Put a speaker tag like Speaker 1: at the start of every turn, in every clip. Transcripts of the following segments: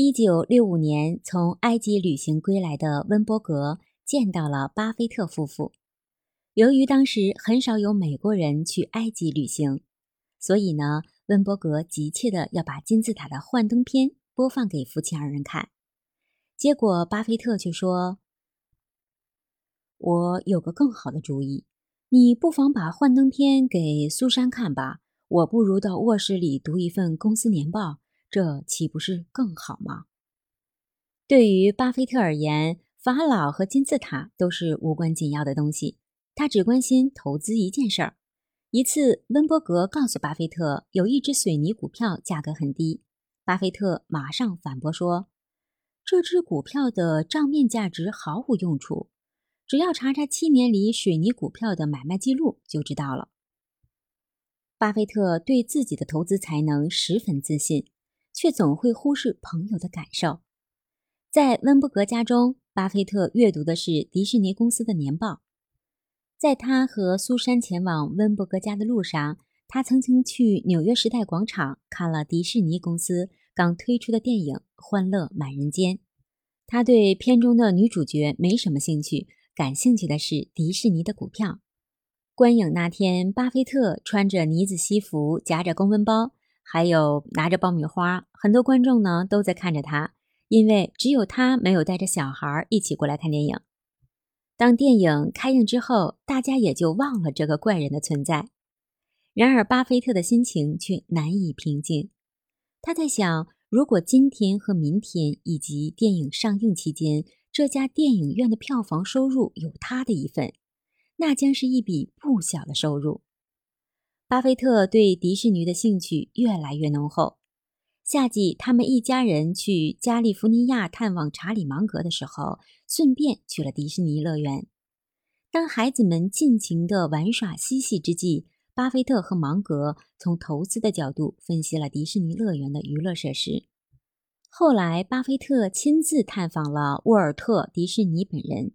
Speaker 1: 一九六五年从埃及旅行归来的温伯格见到了巴菲特夫妇。由于当时很少有美国人去埃及旅行，所以呢，温伯格急切的要把金字塔的幻灯片播放给夫妻二人看。结果，巴菲特却说：“我有个更好的主意，你不妨把幻灯片给苏珊看吧。我不如到卧室里读一份公司年报，这岂不是更好吗？”对于巴菲特而言，法老和金字塔都是无关紧要的东西。他只关心投资一件事儿。一次，温伯格告诉巴菲特，有一只水泥股票价格很低。巴菲特马上反驳说：“这只股票的账面价值毫无用处，只要查查七年里水泥股票的买卖记录就知道了。”巴菲特对自己的投资才能十分自信，却总会忽视朋友的感受。在温伯格家中，巴菲特阅读的是迪士尼公司的年报。在他和苏珊前往温伯格家的路上，他曾经去纽约时代广场看了迪士尼公司刚推出的电影《欢乐满人间》。他对片中的女主角没什么兴趣，感兴趣的是迪士尼的股票。观影那天，巴菲特穿着呢子西服，夹着公文包，还有拿着爆米花。很多观众呢都在看着他，因为只有他没有带着小孩一起过来看电影。当电影开映之后，大家也就忘了这个怪人的存在。然而，巴菲特的心情却难以平静。他在想，如果今天和明天以及电影上映期间，这家电影院的票房收入有他的一份，那将是一笔不小的收入。巴菲特对迪士尼的兴趣越来越浓厚。夏季，他们一家人去加利福尼亚探望查理芒格的时候，顺便去了迪士尼乐园。当孩子们尽情的玩耍嬉戏之际，巴菲特和芒格从投资的角度分析了迪士尼乐园的娱乐设施。后来，巴菲特亲自探访了沃尔特·迪士尼本人。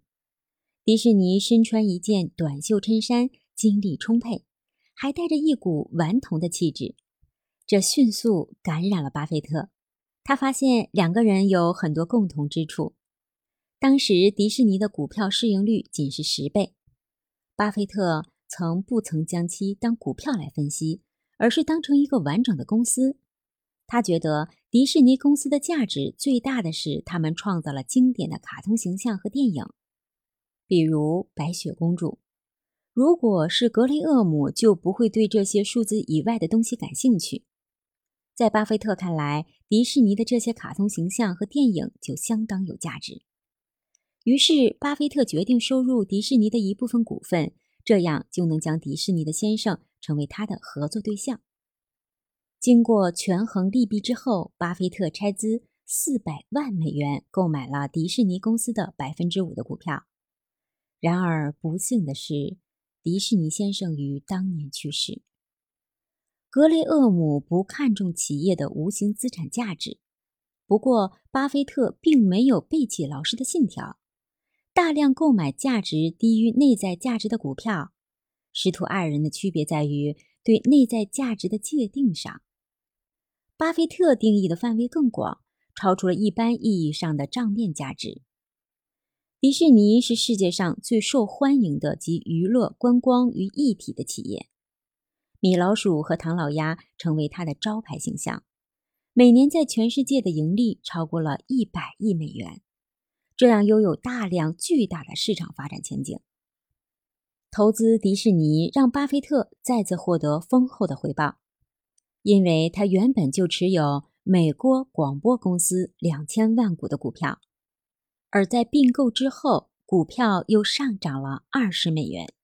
Speaker 1: 迪士尼身穿一件短袖衬衫，精力充沛，还带着一股顽童的气质。这迅速感染了巴菲特，他发现两个人有很多共同之处。当时迪士尼的股票市盈率仅是十倍，巴菲特曾不曾将其当股票来分析，而是当成一个完整的公司。他觉得迪士尼公司的价值最大的是他们创造了经典的卡通形象和电影，比如白雪公主。如果是格雷厄姆，就不会对这些数字以外的东西感兴趣。在巴菲特看来，迪士尼的这些卡通形象和电影就相当有价值。于是，巴菲特决定收入迪士尼的一部分股份，这样就能将迪士尼的先生成为他的合作对象。经过权衡利弊之后，巴菲特拆资四百万美元购买了迪士尼公司的百分之五的股票。然而，不幸的是，迪士尼先生于当年去世。格雷厄姆不看重企业的无形资产价值，不过巴菲特并没有背弃老师的信条，大量购买价值低于内在价值的股票。师徒二人的区别在于对内在价值的界定上。巴菲特定义的范围更广，超出了一般意义上的账面价值。迪士尼是世界上最受欢迎的集娱乐、观光于一体的企业。米老鼠和唐老鸭成为它的招牌形象，每年在全世界的盈利超过了一百亿美元，这样拥有大量巨大的市场发展前景。投资迪士尼让巴菲特再次获得丰厚的回报，因为他原本就持有美国广播公司两千万股的股票，而在并购之后，股票又上涨了二十美元。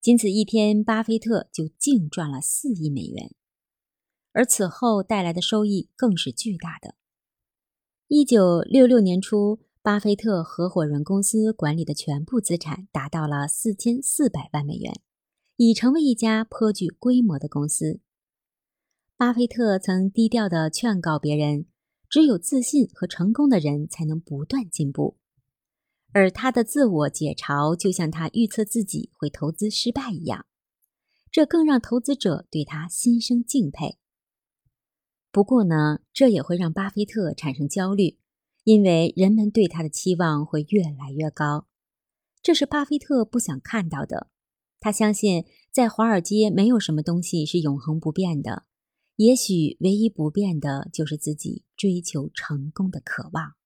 Speaker 1: 仅此一天，巴菲特就净赚了四亿美元，而此后带来的收益更是巨大的。一九六六年初，巴菲特合伙人公司管理的全部资产达到了四千四百万美元，已成为一家颇具规模的公司。巴菲特曾低调地劝告别人：“只有自信和成功的人才能不断进步。”而他的自我解嘲，就像他预测自己会投资失败一样，这更让投资者对他心生敬佩。不过呢，这也会让巴菲特产生焦虑，因为人们对他的期望会越来越高。这是巴菲特不想看到的。他相信，在华尔街没有什么东西是永恒不变的，也许唯一不变的就是自己追求成功的渴望。